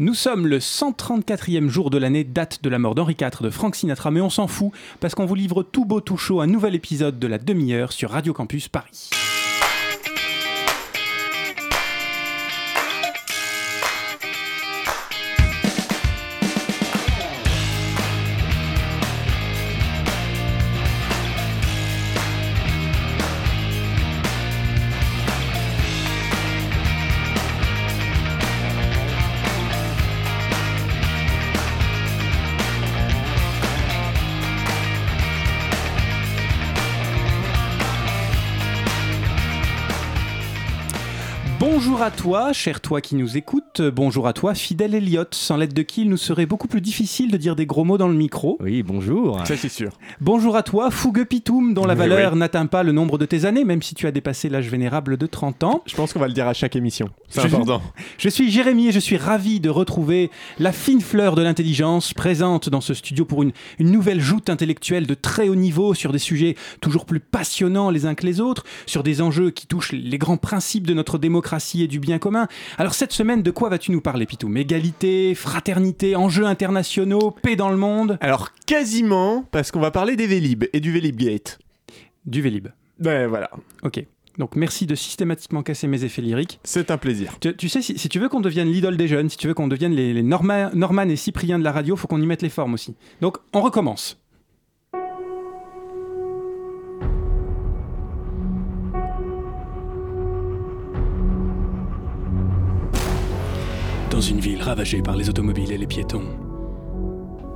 Nous sommes le 134e jour de l'année, date de la mort d'Henri IV de Frank Sinatra, mais on s'en fout parce qu'on vous livre tout beau tout chaud un nouvel épisode de la demi-heure sur Radio Campus Paris. Bonjour à toi, cher toi qui nous écoute. Bonjour à toi, fidèle Elliot, sans l'aide de qui il nous serait beaucoup plus difficile de dire des gros mots dans le micro. Oui, bonjour. Ça, c'est sûr. Bonjour à toi, fougueux pitoum, dont la valeur oui. n'atteint pas le nombre de tes années, même si tu as dépassé l'âge vénérable de 30 ans. Je pense qu'on va le dire à chaque émission. C'est Je- important. Je suis Jérémy et je suis ravi de retrouver la fine fleur de l'intelligence présente dans ce studio pour une, une nouvelle joute intellectuelle de très haut niveau sur des sujets toujours plus passionnants les uns que les autres, sur des enjeux qui touchent les grands principes de notre démocratie et du bien commun. Alors cette semaine, de quoi vas-tu nous parler, Pitoum Égalité, fraternité, enjeux internationaux, paix dans le monde? Alors, quasiment, parce qu'on va parler des Vélib et du Vélibgate. Du Vélib. Ben voilà, Ok. Donc merci de systématiquement casser mes effets lyriques. c'est un plaisir. Tu, tu sais, si, si tu veux qu'on devienne l'idole des jeunes, si tu veux qu'on devienne les, les Norma- Norman et Cyprien de la radio, faut qu'on y mette les formes aussi. Donc, on recommence. Dans une ville ravagée par les automobiles et les piétons,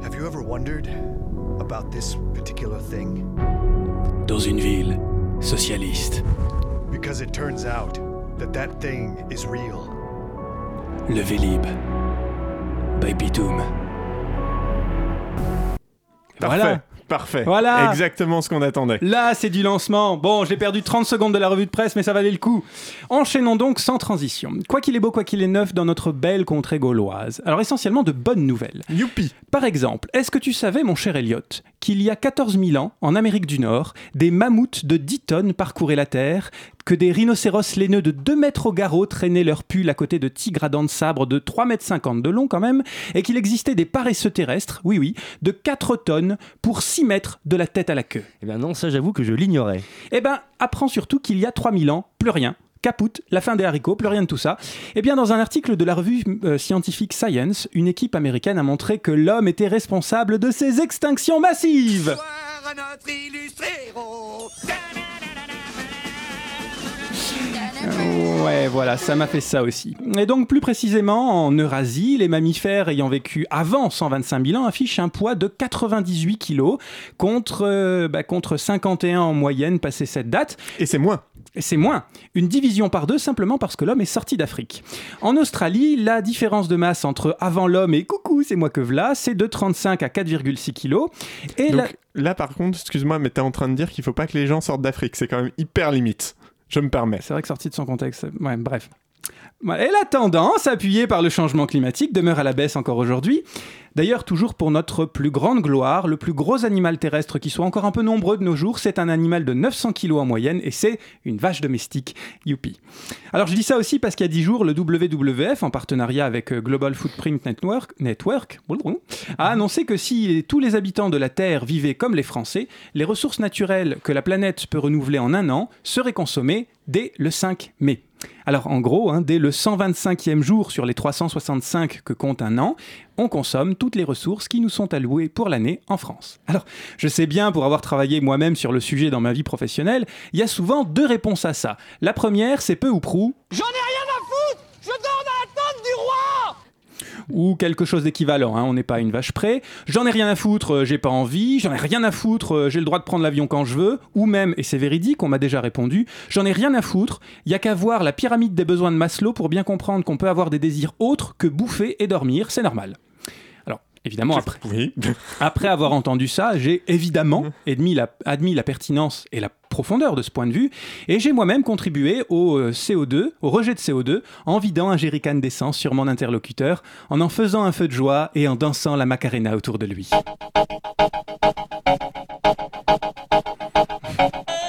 Have you ever wondered about this particular thing? dans une ville socialiste, Because it turns out that that thing is real. le Vélib, by. Parfait. Voilà. Parfait. Voilà. Exactement ce qu'on attendait. Là, c'est du lancement. Bon, j'ai perdu 30 secondes de la revue de presse, mais ça valait le coup. Enchaînons donc sans transition. Quoi qu'il est beau, quoi qu'il est neuf dans notre belle contrée gauloise. Alors, essentiellement de bonnes nouvelles. Youpi. Par exemple, est-ce que tu savais, mon cher Elliot, qu'il y a 14 000 ans, en Amérique du Nord, des mammouths de 10 tonnes parcouraient la Terre, que des rhinocéros laineux de 2 mètres au garrot traînaient leur pull à côté de tigres à dents de sabre de 3 mètres 50 de long quand même, et qu'il existait des paresseux terrestres, oui oui, de 4 tonnes pour 6 mètres de la tête à la queue Eh bien non, ça j'avoue que je l'ignorais. Eh ben, apprends surtout qu'il y a 3000 ans, plus rien. Caput, la fin des haricots, plus rien de tout ça. Eh bien, dans un article de la revue euh, scientifique Science, une équipe américaine a montré que l'homme était responsable de ces extinctions massives. à notre illustré héros. Ouais, voilà, ça m'a fait ça aussi. Et donc, plus précisément, en Eurasie, les mammifères ayant vécu avant 125 000 ans affichent un poids de 98 kilos contre, euh, bah, contre 51 en moyenne passé cette date. Et c'est moins. C'est moins. Une division par deux simplement parce que l'homme est sorti d'Afrique. En Australie, la différence de masse entre avant l'homme et coucou, c'est moi que v'là, c'est de 35 à 4,6 kilos. Et la- Donc là, par contre, excuse-moi, mais t'es en train de dire qu'il faut pas que les gens sortent d'Afrique. C'est quand même hyper limite. Je me permets. C'est vrai que sorti de son contexte. Ouais, bref. Ouais, Et la tendance, appuyée par le changement climatique, demeure à la baisse encore aujourd'hui. D'ailleurs, toujours pour notre plus grande gloire, le plus gros animal terrestre qui soit encore un peu nombreux de nos jours, c'est un animal de 900 kilos en moyenne et c'est une vache domestique. Youpi. Alors je dis ça aussi parce qu'il y a 10 jours, le WWF, en partenariat avec euh, Global Footprint Network, Network a annoncé que si tous les habitants de la Terre vivaient comme les Français, les ressources naturelles que la planète peut renouveler en un an seraient consommées dès le 5 mai. Alors en gros, hein, dès le 125e jour sur les 365 que compte un an, on consomme toutes les ressources qui nous sont allouées pour l'année en France. Alors, je sais bien, pour avoir travaillé moi-même sur le sujet dans ma vie professionnelle, il y a souvent deux réponses à ça. La première, c'est peu ou prou, J'en ai rien à foutre Je dors dans la tente du roi ou quelque chose d'équivalent, hein, on n'est pas une vache près. J'en ai rien à foutre, euh, j'ai pas envie. J'en ai rien à foutre, euh, j'ai le droit de prendre l'avion quand je veux. Ou même, et c'est véridique, on m'a déjà répondu, j'en ai rien à foutre. Il y a qu'à voir la pyramide des besoins de Maslow pour bien comprendre qu'on peut avoir des désirs autres que bouffer et dormir, c'est normal. Alors, évidemment, après, Oui. après avoir entendu ça, j'ai évidemment admis la, admis la pertinence et la profondeur de ce point de vue, et j'ai moi-même contribué au euh, CO2, au rejet de CO2, en vidant un jerrycan d'essence sur mon interlocuteur, en en faisant un feu de joie et en dansant la macarena autour de lui.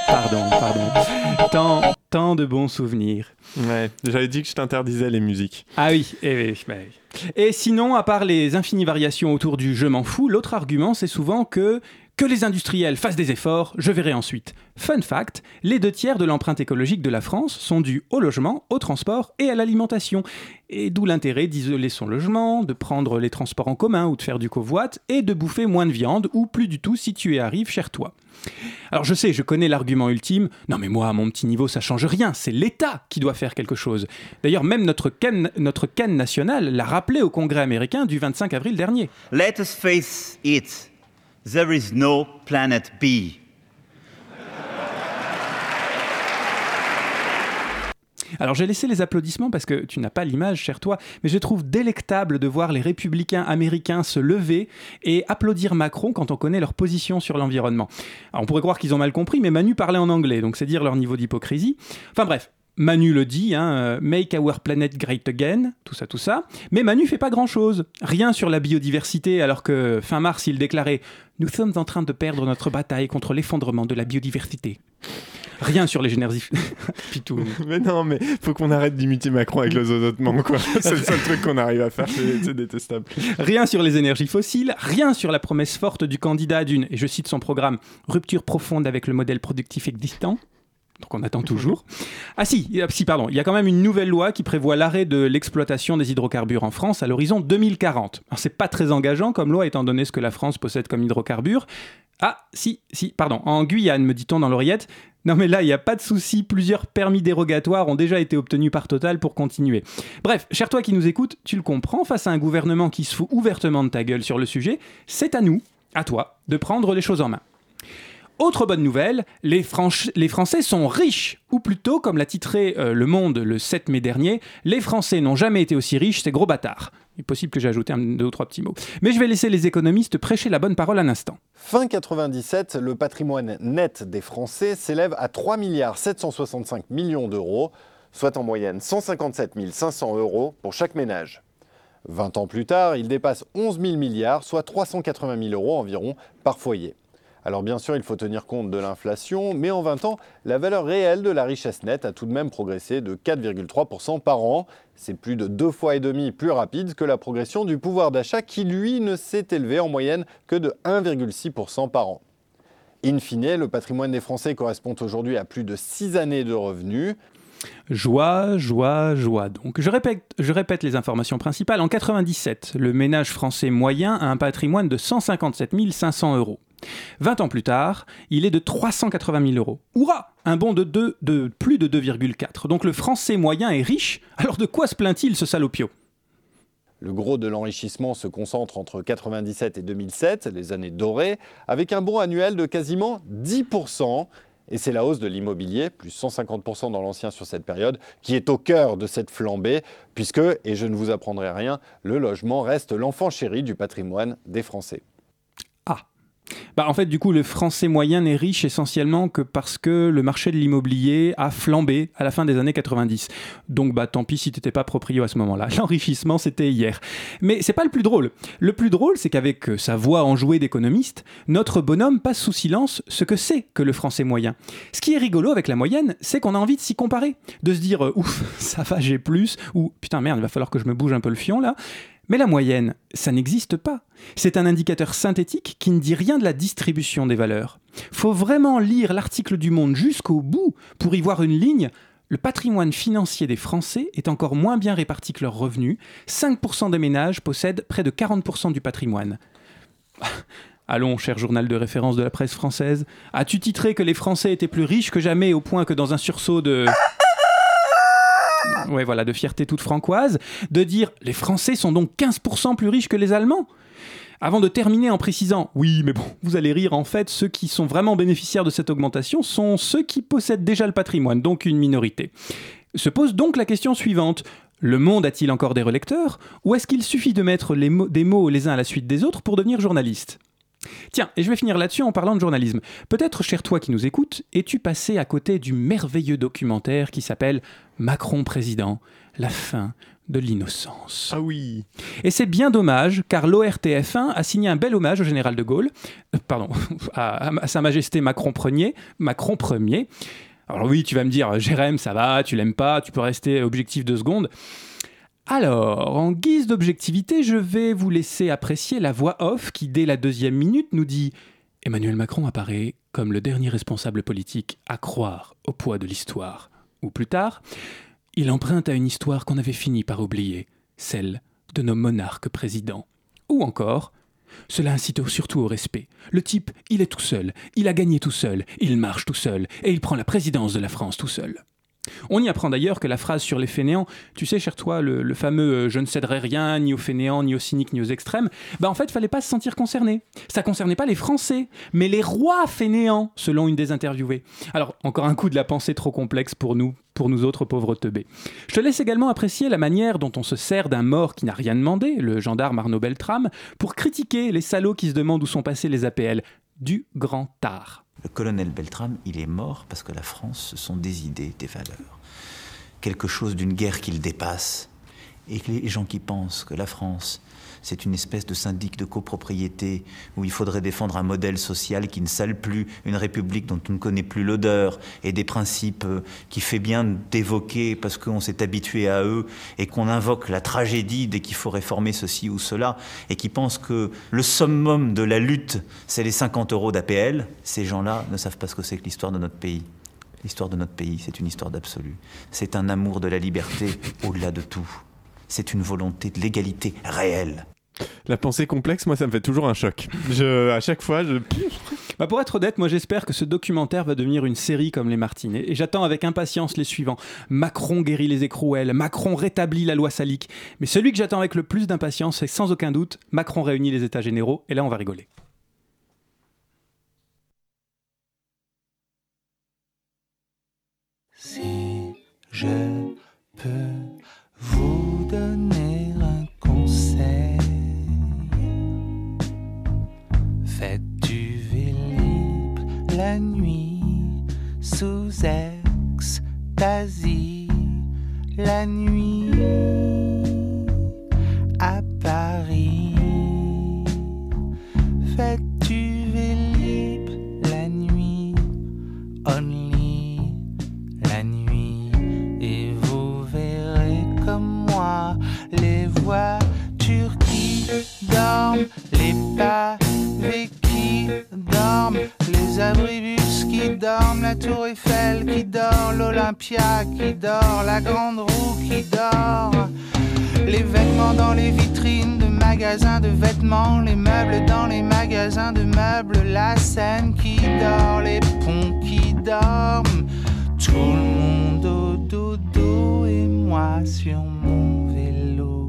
Pardon, pardon. Tant, tant de bons souvenirs. Ouais. J'avais dit que je t'interdisais les musiques. Ah oui, eh oui, bah oui. Et sinon, à part les infinies variations autour du je m'en fous, l'autre argument, c'est souvent que que les industriels fassent des efforts, je verrai ensuite. Fun fact, les deux tiers de l'empreinte écologique de la France sont dus au logement, au transport et à l'alimentation. Et d'où l'intérêt d'isoler son logement, de prendre les transports en commun ou de faire du covoit, et de bouffer moins de viande ou plus du tout si tu y arrives cher toi. Alors je sais, je connais l'argument ultime, non mais moi à mon petit niveau ça change rien, c'est l'État qui doit faire quelque chose. D'ailleurs même notre canne, notre canne nationale l'a rappelé au Congrès américain du 25 avril dernier. Let us face it. There is no planet B. Alors j'ai laissé les applaudissements parce que tu n'as pas l'image, cher toi, mais je trouve délectable de voir les républicains américains se lever et applaudir Macron quand on connaît leur position sur l'environnement. Alors on pourrait croire qu'ils ont mal compris, mais Manu parlait en anglais, donc c'est dire leur niveau d'hypocrisie. Enfin bref, Manu le dit, hein, euh, Make our planet great again, tout ça, tout ça. Mais Manu fait pas grand chose. Rien sur la biodiversité, alors que fin mars, il déclarait Nous sommes en train de perdre notre bataille contre l'effondrement de la biodiversité. Rien sur les énergies. Pitou. Mais non, mais faut qu'on arrête d'imiter Macron avec le zozotement, quoi. C'est le seul truc qu'on arrive à faire, c'est détestable. Rien sur les énergies fossiles, rien sur la promesse forte du candidat d'une, et je cite son programme, rupture profonde avec le modèle productif existant. Donc on attend toujours. Ah si, euh, si pardon, il y a quand même une nouvelle loi qui prévoit l'arrêt de l'exploitation des hydrocarbures en France à l'horizon 2040. Alors c'est pas très engageant comme loi étant donné ce que la France possède comme hydrocarbures. Ah si, si, pardon, en Guyane me dit-on dans l'oreillette. Non mais là, il n'y a pas de souci, plusieurs permis dérogatoires ont déjà été obtenus par Total pour continuer. Bref, cher toi qui nous écoutes, tu le comprends, face à un gouvernement qui se fout ouvertement de ta gueule sur le sujet, c'est à nous, à toi, de prendre les choses en main. Autre bonne nouvelle, les, Français sont riches, ou plutôt, comme l'a titré euh, Le Monde le 7 mai dernier, les Français n'ont jamais été aussi riches, ces gros bâtards. Il est possible que j'ai ajouté deux ou trois petits mots. Mais je vais laisser les économistes prêcher la bonne parole un instant. Fin 97, le patrimoine net des Français s'élève à 3 milliards 765 millions d'euros, soit en moyenne 157 500 euros pour chaque ménage. 20 ans plus tard, il dépasse 11 000 milliards, soit 380 000 euros environ par foyer. Alors bien sûr, il faut tenir compte de l'inflation, mais en 20 ans, la valeur réelle de la richesse nette a tout de même progressé de 4,3% par an. C'est plus de deux fois et demi plus rapide que la progression du pouvoir d'achat qui, lui, ne s'est élevé en moyenne que de 1,6% par an. In fine, le patrimoine des Français correspond aujourd'hui à plus de 6 années de revenus. Joie, joie, joie. Donc, je répète, je répète les informations principales. En 97, le ménage français moyen a un patrimoine de 157 500 euros. 20 ans plus tard, il est de 380 000 euros. Hurrah Un bond de, plus de 2,4. Donc le français moyen est riche. Alors de quoi se plaint-il ce salopio? Le gros de l'enrichissement se concentre entre 97 et 2007, les années dorées, avec un bond annuel de quasiment 10%. Et c'est la hausse de l'immobilier, plus 150% dans l'ancien sur cette période, qui est au cœur de cette flambée, puisque, et je ne vous apprendrai rien, le logement reste l'enfant chéri du patrimoine des Français. Bah, en fait, du coup, le français moyen n'est riche essentiellement que parce que le marché de l'immobilier a flambé à la fin des années 90. Donc, bah, tant pis si t'étais pas proprio à ce moment-là. L'enrichissement, c'était hier. Mais c'est pas le plus drôle. Le plus drôle, c'est qu'avec euh, sa voix enjouée d'économiste, notre bonhomme passe sous silence ce que c'est que le français moyen. Ce qui est rigolo avec la moyenne, c'est qu'on a envie de s'y comparer. De se dire, euh, ouf, ça va, j'ai plus, ou putain, merde, il va falloir que je me bouge un peu le fion là. Mais la moyenne, ça n'existe pas. C'est un indicateur synthétique qui ne dit rien de la distribution des valeurs. Faut vraiment lire l'article du Monde jusqu'au bout pour y voir une ligne. Le patrimoine financier des Français est encore moins bien réparti que leurs revenus. 5% des ménages possèdent près de 40% du patrimoine. Allons, cher journal de référence de la presse française, as-tu titré que les Français étaient plus riches que jamais au point que dans un sursaut de... Ouais, voilà, de fierté toute francoise, de dire les Français sont donc 15% plus riches que les Allemands avant de terminer en précisant, oui, mais bon, vous allez rire, en fait, ceux qui sont vraiment bénéficiaires de cette augmentation sont ceux qui possèdent déjà le patrimoine, donc une minorité. Se pose donc la question suivante. Le monde a-t-il encore des relecteurs Ou est-ce qu'il suffit de mettre des mots les uns à la suite des autres pour devenir journaliste? Tiens, et je vais finir là-dessus en parlant de journalisme. Peut-être, cher toi qui nous écoutes, es-tu passé à côté du merveilleux documentaire qui s'appelle Macron président, la fin de l'innocence. Ah oui. Et c'est bien dommage, car l'ORTF1 a signé un bel hommage au général de Gaulle, euh, pardon, à, à Sa Majesté Macron Ier, Macron Ier. Alors oui, tu vas me dire, Jérém, ça va, tu l'aimes pas, tu peux rester objectif deux secondes. Alors, en guise d'objectivité, je vais vous laisser apprécier la voix off qui, dès la deuxième minute, nous dit Emmanuel Macron apparaît comme le dernier responsable politique à croire au poids de l'histoire. Ou plus tard, il emprunte à une histoire qu'on avait fini par oublier, celle de nos monarques présidents. Ou encore, cela incite surtout au respect. Le type, il est tout seul, il a gagné tout seul, il marche tout seul, et il prend la présidence de la France tout seul. On y apprend d'ailleurs que la phrase sur les fainéants, tu sais, cher toi, le, fameux euh, je ne céderai rien, ni aux fainéants, ni aux cyniques, ni aux extrêmes, bah en fait, fallait pas se sentir concerné. Ça concernait pas les Français, mais les rois fainéants, selon une des interviewées. Alors, encore un coup de la pensée trop complexe pour nous, pour nous autres pauvres teubés. Je te laisse également apprécier la manière dont on se sert d'un mort qui n'a rien demandé, le gendarme Arnaud Beltrame, pour critiquer les salauds qui se demandent où sont passés les APL. Du grand art. Le colonel Beltrame, il est mort parce que la France, ce sont des idées, des valeurs. Quelque chose d'une guerre qu'il dépasse. Et les gens qui pensent que la France, c'est une espèce de syndic de copropriété où il faudrait défendre un modèle social qui ne sale plus, une république dont on ne connaît plus l'odeur et des principes euh, qui fait bien d'évoquer parce qu'on s'est habitué à eux et qu'on invoque la tragédie dès qu'il faut réformer ceci ou cela et qui pensent que le summum de la lutte, c'est les 50 euros d'APL, ces gens-là ne savent pas ce que c'est que l'histoire de notre pays. L'histoire de notre pays, c'est une histoire d'absolu. C'est un amour de la liberté au-delà de tout. C'est une volonté de l'égalité réelle. La pensée complexe, moi, ça me fait toujours un choc. Je, à chaque fois, je. Bah pour être honnête, moi j'espère que ce documentaire va devenir une série comme les Martinets. Et j'attends avec impatience les suivants. Macron guérit les écrouelles, Macron rétablit la loi salique. Mais celui que j'attends avec le plus d'impatience, c'est sans aucun doute Macron réunit les États généraux. Et là, on va rigoler. Si je peux vous donner sous extasie, la nuit à Paris. Faites du Vélib la nuit, only la nuit. Et vous verrez comme moi les voitures qui dorment, les pavés qui dorment, les abribus qui la tour Eiffel qui dort, l'Olympia qui dort, la grande roue qui dort. Les vêtements dans les vitrines de magasins de vêtements, les meubles dans les magasins de meubles, la scène qui dort, les ponts qui dorment, tout le monde au dodo et moi sur mon vélo.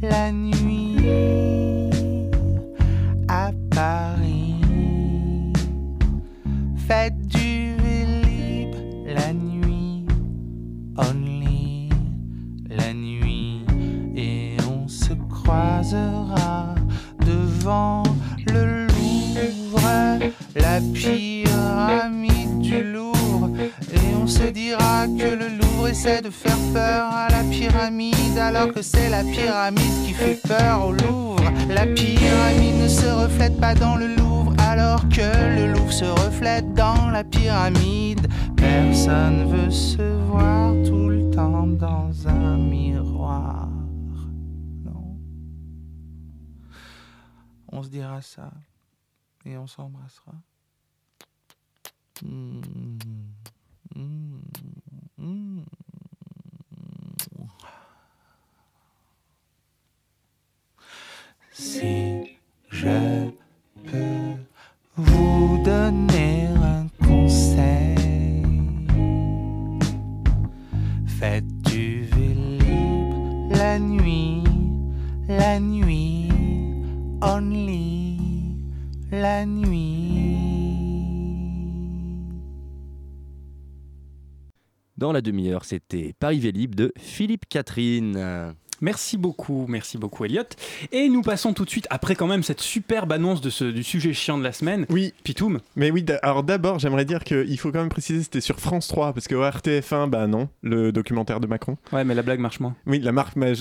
La nuit à Paris. Faites du Vélib la nuit, only la nuit, et on se croisera devant le Louvre, la pyramide du Louvre, et on se dira que le Louvre essaie de faire peur à la pyramide, alors que c'est la pyramide qui fait peur au Louvre. La pyramide ne se reflète pas dans le Louvre, alors que le Louvre se reflète dans la pyramide. Personne veut se voir tout le temps dans un miroir. Non. On se dira ça et on s'embrassera. Mm. Mm. Mm. Si je peux vous donner un conseil, faites du Vélib la nuit, la nuit, only la nuit? Dans la demi-heure, c'était Paris Vélib de Philippe Catherine. Merci beaucoup, merci beaucoup Elliot. Et nous passons tout de suite, après quand même cette superbe annonce de ce, du sujet chiant de la semaine, Oui, Pitoum. mais oui, alors d'abord, j'aimerais dire qu'il faut quand même préciser c'était sur France 3, parce que au RTF1, bah non, le documentaire de Macron. Ouais, mais la blague marche moins. Oui, la marque, mais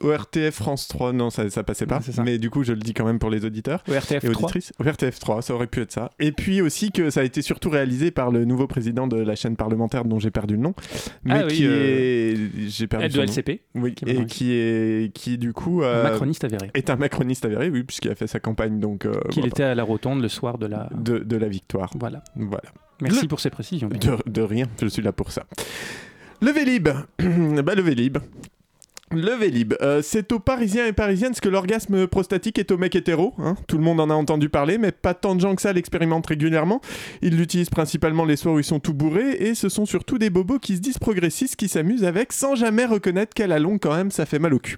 je- hors- au RTF France 3, non, ça, ça passait pas. Ouais, c'est ça. mais du coup, je le dis quand même pour les auditeurs. Au RTF et 3. auditrices. Au RTF 3, ça aurait pu être ça. Et puis aussi que ça a été surtout réalisé par le nouveau président de la chaîne parlementaire dont j'ai perdu le nom. Mais Ah oui, qui euh, est. J'ai perdu son de. LCP, Oui, qui et qui est. Qui du coup. euh, macroniste avéré. Est un macroniste avéré, oui, puisqu'il a fait sa campagne donc. euh, Qu'il voilà, était à la rotonde le soir de la. de, de la victoire. Voilà. Voilà. Merci Le- pour ces précisions. De, de rien, je suis là pour ça. Le Vélib. bah, le Vélib. Le Vélib, euh, c'est aux Parisiens et Parisiennes ce que l'orgasme prostatique est aux mecs hétéros. hein. Tout le monde en a entendu parler, mais pas tant de gens que ça l'expérimentent régulièrement. Ils l'utilisent principalement les soirs où ils sont tout bourrés, et ce sont surtout des bobos qui se disent progressistes qui s'amusent avec sans jamais reconnaître qu'à la longue, quand même, ça fait mal au cul.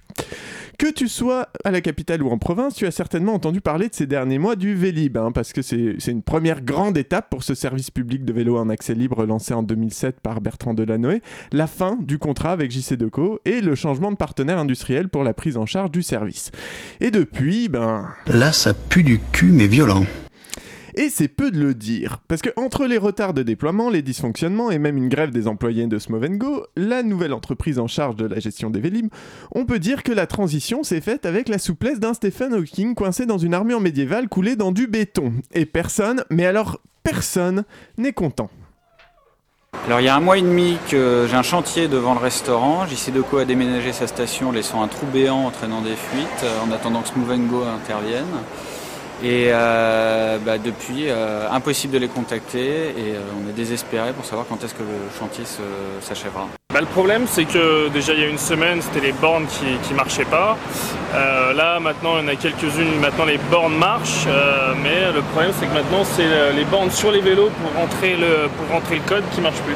Que tu sois à la capitale ou en province, tu as certainement entendu parler de ces derniers mois du Vélib, hein, parce que c'est une première grande étape pour ce service public de vélo en accès libre lancé en 2007 par Bertrand Delanoë, la fin du contrat avec JC Deco et le changement de partenaire industriel pour la prise en charge du service. Et depuis, ben... Là, ça pue du cul, mais violent. Et c'est peu de le dire, parce que entre les retards de déploiement, les dysfonctionnements et même une grève des employés de Smovengo, la nouvelle entreprise en charge de la gestion des Vélib, on peut dire que la transition s'est faite avec la souplesse d'un Stephen Hawking coincé dans une armure médiévale coulée dans du béton. Et personne, mais alors personne, n'est content. Alors il y a un mois et demi que j'ai un chantier devant le restaurant. JC Deco a déménagé sa station, laissant un trou béant entraînant des fuites euh, en attendant que Smovengo intervienne. Et euh, bah, depuis, euh, impossible de les contacter et euh, on est désespéré pour savoir quand est-ce que le chantier se- s'achèvera. Bah, le problème, c'est que déjà il y a une semaine, c'était les bornes qui, qui marchaient pas. Euh, là, maintenant, il y en a quelques-unes. Maintenant, les bornes marchent, euh, mais le problème, c'est que maintenant, c'est euh, les bornes sur les vélos pour rentrer le, pour rentrer le code qui marche plus.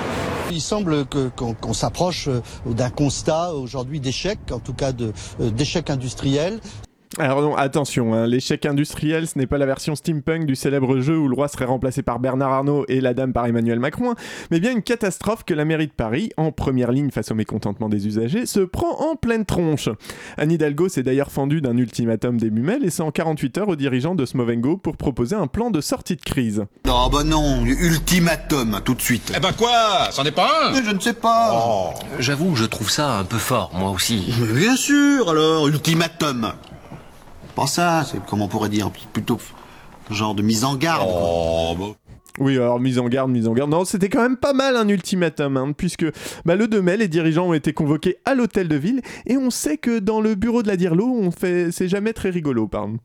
Il semble que- qu'on qu'on s'approche d'un constat aujourd'hui d'échec, en tout cas de, euh, d'échec industriel. Alors non, attention, hein, l'échec industriel, ce n'est pas la version steampunk du célèbre jeu où le roi serait remplacé par Bernard Arnault et la dame par Emmanuel Macron, hein, mais bien une catastrophe que la mairie de Paris, en première ligne face au mécontentement des usagers, se prend en pleine tronche. Anne Hidalgo s'est d'ailleurs fendue d'un ultimatum début mai, laissant 48 heures aux dirigeants de Smovengo pour proposer un plan de sortie de crise. Non, bah non, ultimatum, tout de suite. Eh ben quoi C'en est pas un? Mais je ne sais pas. J'avoue, je trouve ça un peu fort, moi aussi. Mais Bien sûr, alors, ultimatum. Pas ça, c'est comment on pourrait dire, plutôt genre de mise en garde. quoi. Oui, alors mise en garde, mise en garde. Non, c'était quand même pas mal un ultimatum, hein, puisque bah, le 2 mai, les dirigeants ont été convoqués à l'hôtel de ville, et on sait que dans le bureau de la Dirlo, on fait, c'est jamais très rigolo, pardon.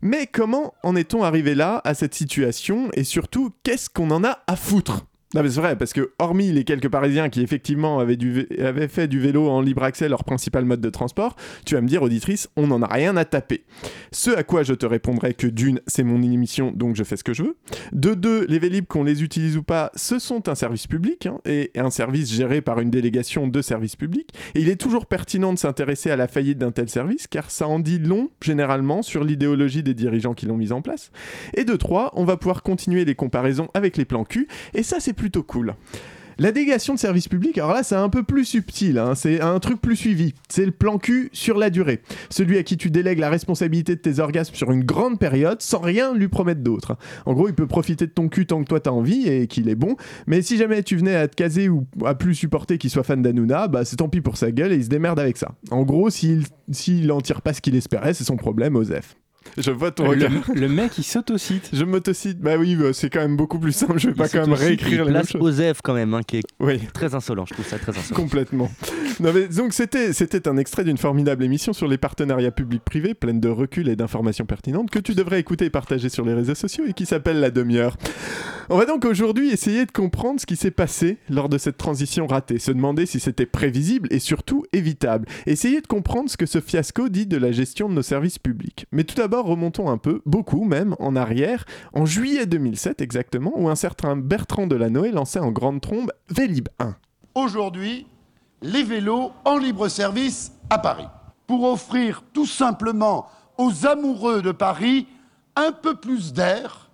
Mais comment en est-on arrivé là, à cette situation, et surtout, qu'est-ce qu'on en a à foutre? Non mais c'est vrai, parce que hormis les quelques Parisiens qui effectivement avaient, fait du vélo en libre accès leur principal mode de transport, tu vas me dire, auditrice, on n'en a rien à taper. Ce à quoi je te répondrai que d'une, c'est mon émission, donc je fais ce que je veux. De deux, les Vélib, qu'on les utilise ou pas, ce sont un service public, hein, et un service géré par une délégation de service public. Et il est toujours pertinent de s'intéresser à la faillite d'un tel service, car ça en dit long, généralement, sur l'idéologie des dirigeants qui l'ont mis en place. Et de trois, on va pouvoir continuer les comparaisons avec les plans cul, et ça c'est plutôt cool. La délégation de service public, alors là c'est un peu plus subtil, hein, c'est un truc plus suivi. C'est le plan cul sur la durée. Celui à qui tu délègues la responsabilité de tes orgasmes sur une grande période sans rien lui promettre d'autre. En gros, il peut profiter de ton cul tant que toi t'as envie et qu'il est bon, mais si jamais tu venais à te caser ou à plus supporter qu'il soit fan d'Anouna, bah c'est tant pis pour sa gueule et il se démerde avec ça. En gros, s'il s'il en tire pas ce qu'il espérait, c'est son problème, Osef. Je vois ton regard. le mec, il s'autocite. Je m'autocite. Bah oui, bah, c'est quand même beaucoup plus simple. Je vais pas quand même réécrire les place. Osef quand même, hein, qui est Oui. très insolent. Je trouve ça très insolent. Complètement. Non, mais donc c'était c'était un extrait d'une formidable émission sur les partenariats publics-privés, pleine de recul et d'informations pertinentes que tu devrais écouter et partager sur les réseaux sociaux et qui s'appelle La Demi-heure. On va donc aujourd'hui essayer de comprendre ce qui s'est passé lors de cette transition ratée, se demander si c'était prévisible et surtout évitable, essayer de comprendre ce que ce fiasco dit de la gestion de nos services publics. Mais tout d'abord, remontons un peu, beaucoup même, en arrière, en juillet 2007 exactement, où un certain Bertrand Delanoë lançait en grande trombe Vélib 1. aujourd'hui les vélos en libre service à Paris pour offrir tout simplement aux amoureux de Paris un peu plus d'air,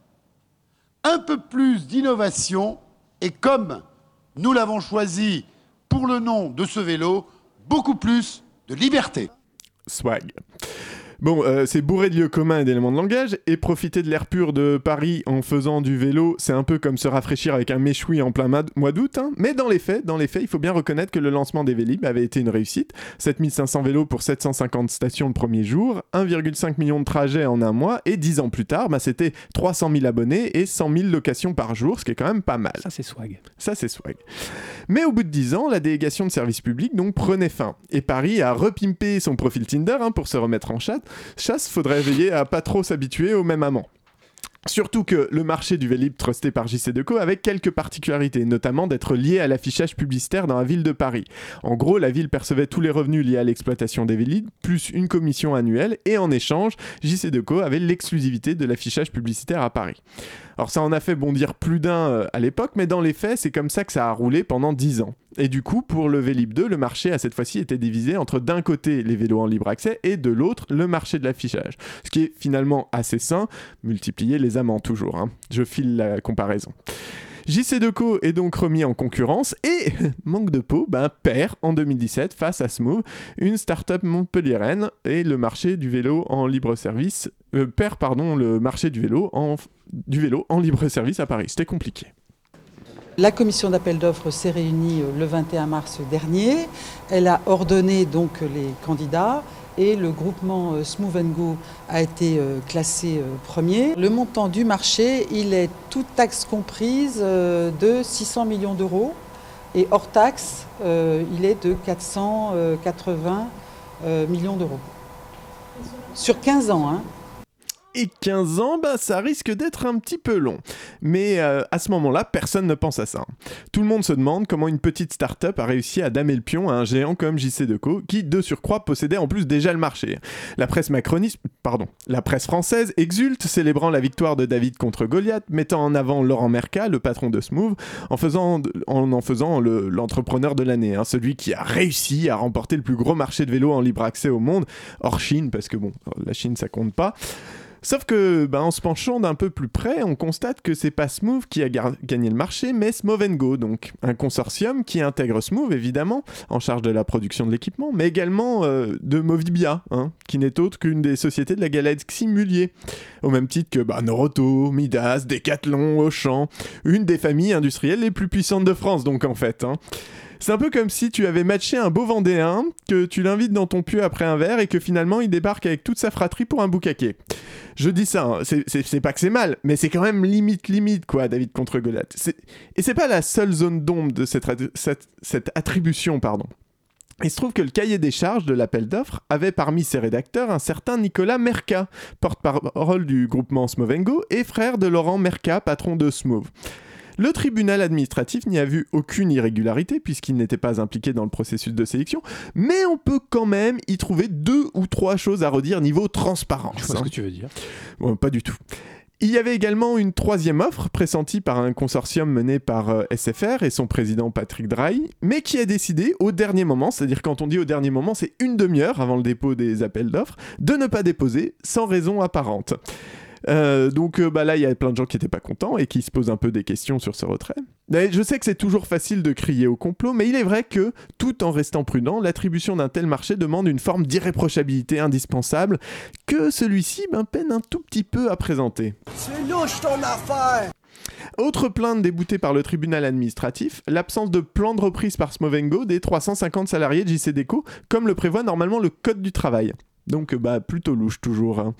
un peu plus d'innovation et comme nous l'avons choisi pour le nom de ce vélo, beaucoup plus de liberté. Swag. Bon, euh, c'est bourré de lieux communs et d'éléments de langage, et profiter de l'air pur de Paris en faisant du vélo, c'est un peu comme se rafraîchir avec un méchoui en plein mois d'août, hein. mais dans les faits, dans les faits, il faut bien reconnaître que le lancement des Vélib avait été une réussite. 7500 vélos pour 750 stations le premier jour, 1,5 million de trajets en un mois, et 10 ans plus tard, bah, c'était 300 000 abonnés et 100 000 locations par jour, ce qui est quand même pas mal. Ça, c'est swag. Ça, c'est swag. Mais au bout de 10 ans, la délégation de service public donc prenait fin. Et Paris a repimpé son profil Tinder hein, pour se remettre en chasse. Chasse, faudrait veiller à pas trop s'habituer au même amant. Surtout que le marché du Vélib trusté par JC Deco avait quelques particularités, notamment d'être lié à l'affichage publicitaire dans la ville de Paris. En gros, la ville percevait tous les revenus liés à l'exploitation des Vélib, plus une commission annuelle, et en échange, JC Deco avait l'exclusivité de l'affichage publicitaire à Paris. Alors ça en a fait bondir plus d'un euh, à l'époque, mais dans les faits, c'est comme ça que ça a roulé pendant 10 ans. Et du coup, pour le Vélib 2, le marché a cette fois-ci été divisé entre d'un côté les vélos en libre accès et de l'autre le marché de l'affichage. Ce qui est finalement assez sain, multiplier les amants toujours. hein. Je file la comparaison. JC Deco est donc remis en concurrence et, manque de peau, ben, perd en 2017 face à Smooth, une start-up montpelliéraine et le marché du vélo en libre service, euh, perd le marché du vélo en, du vélo en libre service à Paris. C'était compliqué. La commission d'appel d'offres s'est réunie euh, le 21 mars dernier. Elle a ordonné donc les candidats et le groupement euh, Smooth Go a été euh, classé euh, premier. Le montant du marché, il est toute taxe comprise de 600 millions d'euros et hors taxe, il est de 480 euh, millions d'euros. Sur 15 ans, hein. Et 15 ans, bah, ça risque d'être un petit peu long. Mais euh, à ce moment-là, personne ne pense à ça. Tout le monde se demande comment une petite start-up a réussi à damer le pion à un géant comme JC Deco, qui de surcroît possédait en plus déjà le marché. La presse macroniste, pardon, la presse française exulte, célébrant la victoire de David contre Goliath, mettant en avant Laurent Merca, le patron de Smooth, en faisant, en, en faisant le- l'entrepreneur de l'année, hein, celui qui a réussi à remporter le plus gros marché de vélo en libre accès au monde, hors Chine, parce que bon, la Chine ça compte pas. Sauf que, ben, en se penchant d'un peu plus près, on constate que c'est pas Smooth qui a gagné le marché, mais Smooth Go, donc un consortium qui intègre Smooth, évidemment, en charge de la production de l'équipement, mais également euh, de Movibia, hein, qui n'est autre qu'une des sociétés de la galaxie Mullier, au même titre que bah, Noroto, Midas, Decathlon, Auchan, une des familles industrielles les plus puissantes de France, donc en fait. hein. C'est un peu comme si tu avais matché un beau Vendéen, que tu l'invites dans ton pieu après un verre et que finalement il débarque avec toute sa fratrie pour un boucaquet. Je dis ça, hein, c'est- pas que c'est mal, mais c'est quand même limite limite quoi, David contre Goliath. Et c'est pas la seule zone d'ombre de cette, cette- attribution, pardon. Il se trouve que le cahier des charges de l'appel d'offres avait parmi ses rédacteurs un certain Nicolas Merca, porte-parole du groupement Smovengo et frère de Laurent Merca, patron de Smooth. Le tribunal administratif n'y a vu aucune irrégularité puisqu'il n'était pas impliqué dans le processus de sélection, mais on peut quand même y trouver deux ou trois choses à redire niveau transparence. Je vois ce hein. que tu veux dire. Bon, pas du tout. Il y avait également une troisième offre pressentie par un consortium mené par euh, SFR et son président Patrick Drahi, mais qui a décidé au dernier moment, c'est-à-dire quand on dit au dernier moment, c'est une demi-heure avant le dépôt des appels d'offres, de ne pas déposer sans raison apparente. Euh, donc euh, bah là, il y a plein de gens qui n'étaient pas contents et qui se posent un peu des questions sur ce retrait. Je sais que c'est toujours facile de crier au complot, mais il est vrai que, tout en restant prudent, l'attribution d'un tel marché demande une forme d'irréprochabilité indispensable que celui-ci ben, peine un tout petit peu à présenter. C'est louche ton affaire! Autre plainte déboutée par le tribunal administratif, l'absence de plan de reprise par Smovengo des 350 salariés de JC Deco, comme le prévoit normalement le Code du travail. Donc euh, bah plutôt louche toujours. hein.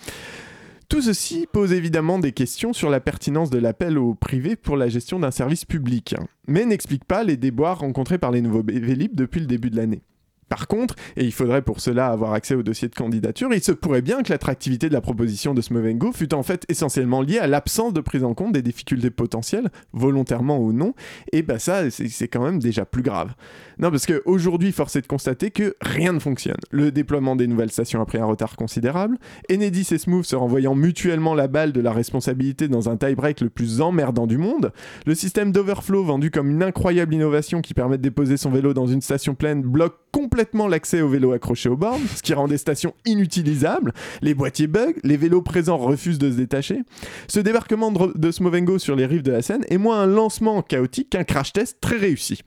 Tout ceci pose évidemment des questions sur la pertinence de l'appel au privé pour la gestion d'un service public, hein, mais n'explique pas les déboires rencontrés par les nouveaux Vélib depuis le début de l'année. Par contre, et il faudrait pour cela avoir accès au dossier de candidature, il se pourrait bien que l'attractivité de la proposition de Smovengo fût en fait essentiellement liée à l'absence de prise en compte des difficultés potentielles, volontairement ou non, et bah ça, c'est quand même déjà plus grave. Non, parce qu'aujourd'hui, force est de constater que rien ne fonctionne. Le déploiement des nouvelles stations a pris un retard considérable, Enedis et Smooth se renvoyant mutuellement la balle de la responsabilité dans un tie-break le plus emmerdant du monde, le système d'overflow vendu comme une incroyable innovation qui permet de déposer son vélo dans une station pleine bloque complètement l'accès aux vélos accrochés aux bornes, ce qui rend des stations inutilisables, les boîtiers bug, les vélos présents refusent de se détacher. Ce débarquement de, de Smovengo sur les rives de la Seine est moins un lancement chaotique qu'un crash test très réussi.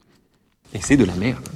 Et c'est de la merde.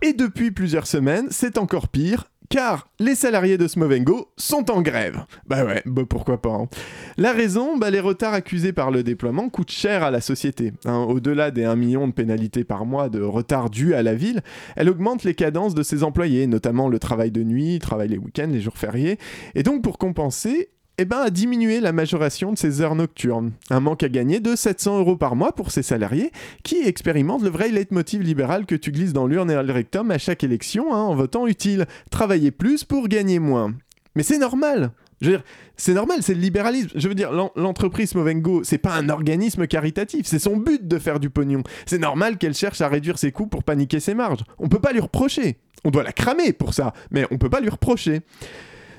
Et depuis plusieurs semaines, c'est encore pire. Car les salariés de Smovengo sont en grève. Bah ouais, bah pourquoi pas. hein. La raison, bah les retards accusés par le déploiement coûtent cher à la société. hein. Au-delà des 1 million de pénalités par mois de retard dus à la ville, elle augmente les cadences de ses employés, notamment le travail de nuit, travail les week-ends, les jours fériés. Et donc pour compenser, eh ben, à diminuer la majoration de ses heures nocturnes. Un manque à gagner de 700 euros par mois pour ses salariés qui expérimentent le vrai leitmotiv libéral que tu glisses dans l'urne et le rectum à chaque élection hein, en votant utile. Travailler plus pour gagner moins. Mais c'est normal je veux dire, c'est normal, c'est le libéralisme. Je veux dire, l'en- l'entreprise Movengo, c'est pas un organisme caritatif, c'est son but de faire du pognon. C'est normal qu'elle cherche à réduire ses coûts pour paniquer ses marges. On peut pas lui reprocher. On doit la cramer pour ça, mais on peut pas lui reprocher.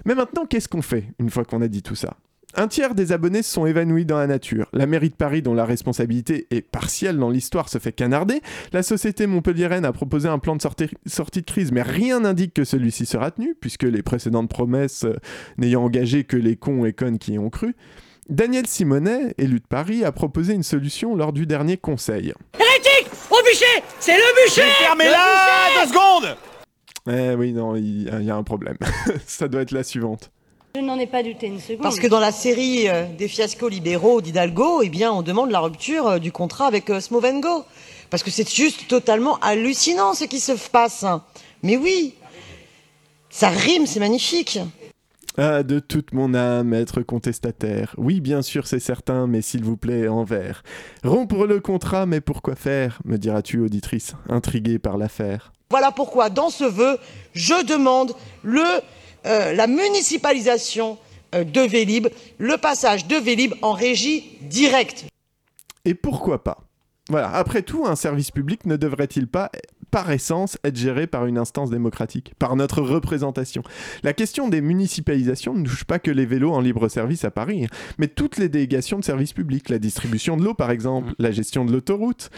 Mais maintenant, qu'est-ce qu'on fait une fois qu'on a dit tout ça? Un tiers des abonnés se sont évanouis dans la nature. La mairie de Paris, dont la responsabilité est partielle dans l'histoire, se fait canarder. La société montpelliéraine a proposé un plan de sortie, sortie de crise, mais rien n'indique que celui-ci sera tenu, puisque les précédentes promesses euh, n'ayant engagé que les cons et connes qui y ont cru. Daniel Simonet, élu de Paris, a proposé une solution lors du dernier conseil. Hérétique Au bûcher C'est le bûcher Fermez-la Deux secondes Eh oui, non, il y a un problème. Ça doit être la suivante. Je n'en ai pas douté une seconde. Parce que dans la série euh, des fiascos libéraux d'Hidalgo, eh bien, on demande la rupture euh, du contrat avec euh, Smovengo. Parce que c'est juste totalement hallucinant ce qui se passe. Mais oui, ça rime, c'est magnifique. Ah, de toute mon âme, être contestataire. Oui, bien sûr, c'est certain, mais s'il vous plaît, en vers. Rompre le contrat, mais pourquoi faire me diras-tu, auditrice, intriguée par l'affaire. Voilà pourquoi, dans ce vœu, je demande euh, la municipalisation euh, de Vélib, le passage de Vélib en régie directe. Et pourquoi pas? Voilà, après tout, un service public ne devrait-il pas, par essence, être géré par une instance démocratique, par notre représentation La question des municipalisations ne touche pas que les vélos en libre service à Paris, hein, mais toutes les délégations de services publics, la distribution de l'eau par exemple, la gestion de l'autoroute.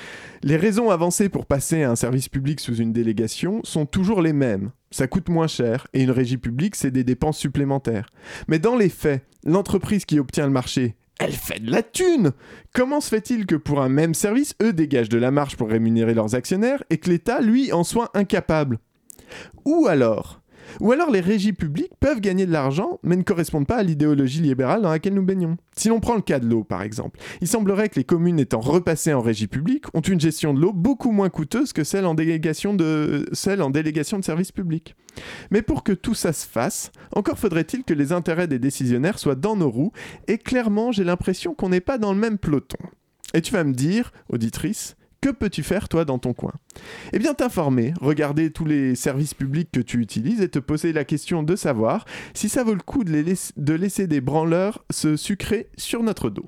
Les raisons avancées pour passer à un service public sous une délégation sont toujours les mêmes. Ça coûte moins cher et une régie publique, c'est des dépenses supplémentaires. Mais dans les faits, l'entreprise qui obtient le marché, elle fait de la thune. Comment se fait-il que pour un même service, eux dégagent de la marge pour rémunérer leurs actionnaires et que l'État, lui, en soit incapable? Ou alors ou alors les régies publiques peuvent gagner de l'argent, mais ne correspondent pas à l'idéologie libérale dans laquelle nous baignons. Si l'on prend le cas de l'eau, par exemple, il semblerait que les communes étant repassées en régie publique ont une gestion de l'eau beaucoup moins coûteuse que celle en délégation de, services publics. Mais pour que tout ça se fasse, encore faudrait-il que les intérêts des décisionnaires soient dans nos roues, et clairement j'ai l'impression qu'on n'est pas dans le même peloton. Et tu vas me dire, auditrice, que peux-tu faire toi dans ton coin? Eh bien t'informer, regarder tous les services publics que tu utilises et te poser la question de savoir si ça vaut le coup de, les laiss- de laisser des branleurs se sucrer sur notre dos.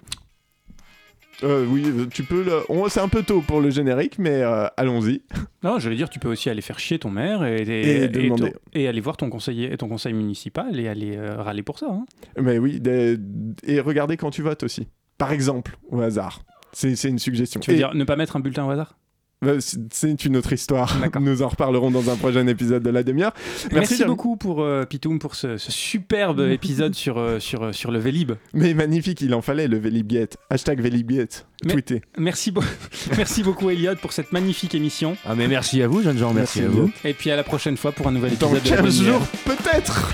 Euh, oui, euh, tu peux. le- C'est un peu tôt pour le générique, mais euh, allons-y. Non, je veux dire, tu peux aussi aller faire chier ton maire et, Et demander. ton- et aller voir ton conseiller, ton conseil municipal et aller euh, râler pour ça. hein. Mais oui, des- et regardez quand tu votes aussi. Par exemple, au hasard. C'est une suggestion. Tu veux Et- dire ne pas mettre un bulletin au hasard? Euh, c'est- une autre histoire. Nous en reparlerons dans un prochain épisode de la demi-heure. Merci, Jérémy. beaucoup pour euh, Pitoum pour ce, ce superbe épisode sur, euh, sur, euh, sur le Vélib. Mais magnifique, il en fallait le Vélibgate. Hashtag Vélibgate. Mais- Tweeté. Merci, merci beaucoup Elliot pour cette magnifique émission. Ah mais merci à vous, jeunes gens, merci, Merci, à vous. Et puis à la prochaine fois pour un nouvel Dans épisode de la 15 demi-heure. jours, peut-être